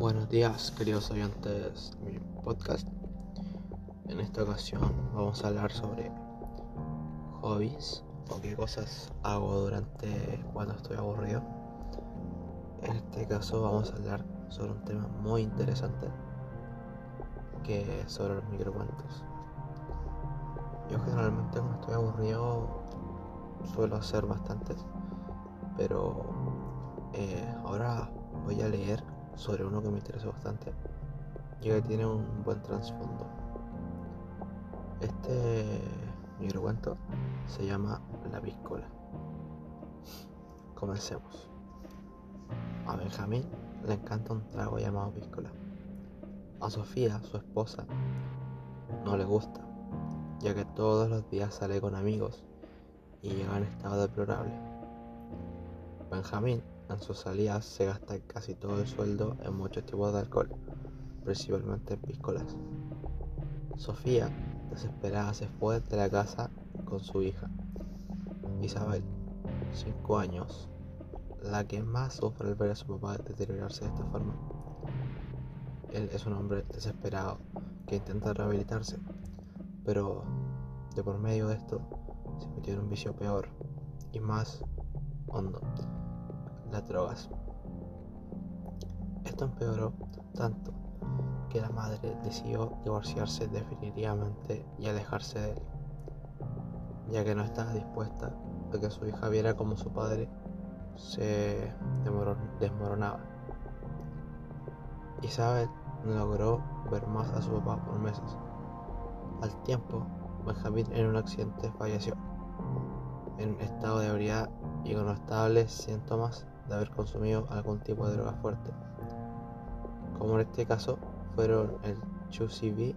Buenos días, queridos oyentes de mi podcast. En esta ocasión vamos a hablar sobre hobbies o qué cosas hago durante cuando estoy aburrido. En este caso vamos a hablar sobre un tema muy interesante que es sobre los microcuentos. Yo generalmente cuando estoy aburrido suelo hacer bastantes, pero eh, ahora voy a leer sobre uno que me interesa bastante, ya que tiene un buen trasfondo. Este microcuento se llama La Piscola. Comencemos. A Benjamín le encanta un trago llamado piscola. A Sofía, su esposa, no le gusta, ya que todos los días sale con amigos y llega en estado deplorable. Benjamín en sus salidas se gasta casi todo el sueldo en muchos tipos de alcohol, principalmente en piscolas. Sofía, desesperada, se fue de la casa con su hija. Isabel, 5 años, la que más sufre al ver a su papá deteriorarse de esta forma. Él es un hombre desesperado que intenta rehabilitarse, pero de por medio de esto se metió en un vicio peor y más hondo las drogas. Esto empeoró tanto que la madre decidió divorciarse definitivamente y alejarse de él, ya que no estaba dispuesta a que su hija viera como su padre se desmoronaba. Isabel no logró ver más a su papá por meses. Al tiempo, Benjamín en un accidente falleció, en estado de ebriedad y con estables síntomas de haber consumido algún tipo de droga fuerte, como en este caso fueron el ChuCB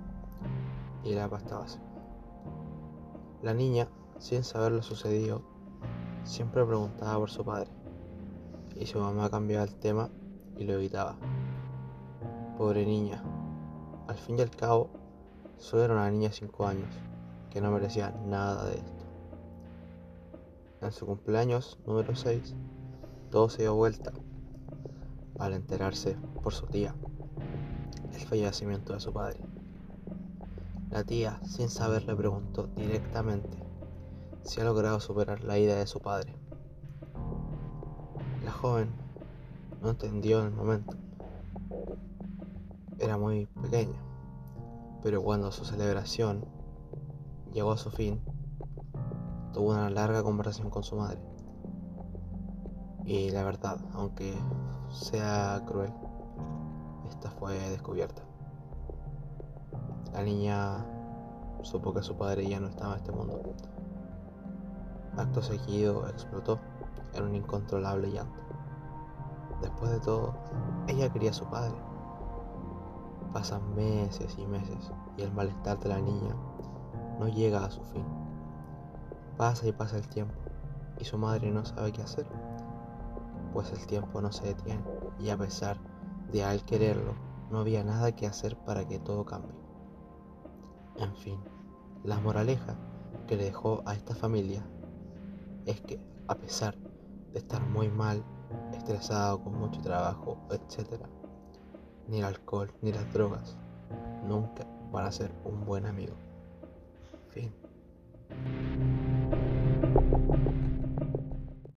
y la pasta base. La niña, sin saber lo sucedido, siempre preguntaba por su padre, y su mamá cambiaba el tema y lo evitaba. Pobre niña, al fin y al cabo, solo era una niña de 5 años, que no merecía nada de esto. En su cumpleaños número 6, todo se dio vuelta al enterarse por su tía el fallecimiento de su padre. La tía, sin saber, le preguntó directamente si ha logrado superar la ida de su padre. La joven no entendió en el momento. Era muy pequeña, pero cuando su celebración llegó a su fin, tuvo una larga conversación con su madre. Y la verdad, aunque sea cruel, esta fue descubierta. La niña supo que su padre ya no estaba en este mundo. Acto seguido explotó en un incontrolable llanto. Después de todo, ella quería a su padre. Pasan meses y meses y el malestar de la niña no llega a su fin. Pasa y pasa el tiempo y su madre no sabe qué hacer pues el tiempo no se detiene y a pesar de al quererlo, no había nada que hacer para que todo cambie. En fin, la moraleja que le dejó a esta familia es que a pesar de estar muy mal, estresado, con mucho trabajo, etc., ni el alcohol ni las drogas nunca van a ser un buen amigo. Fin.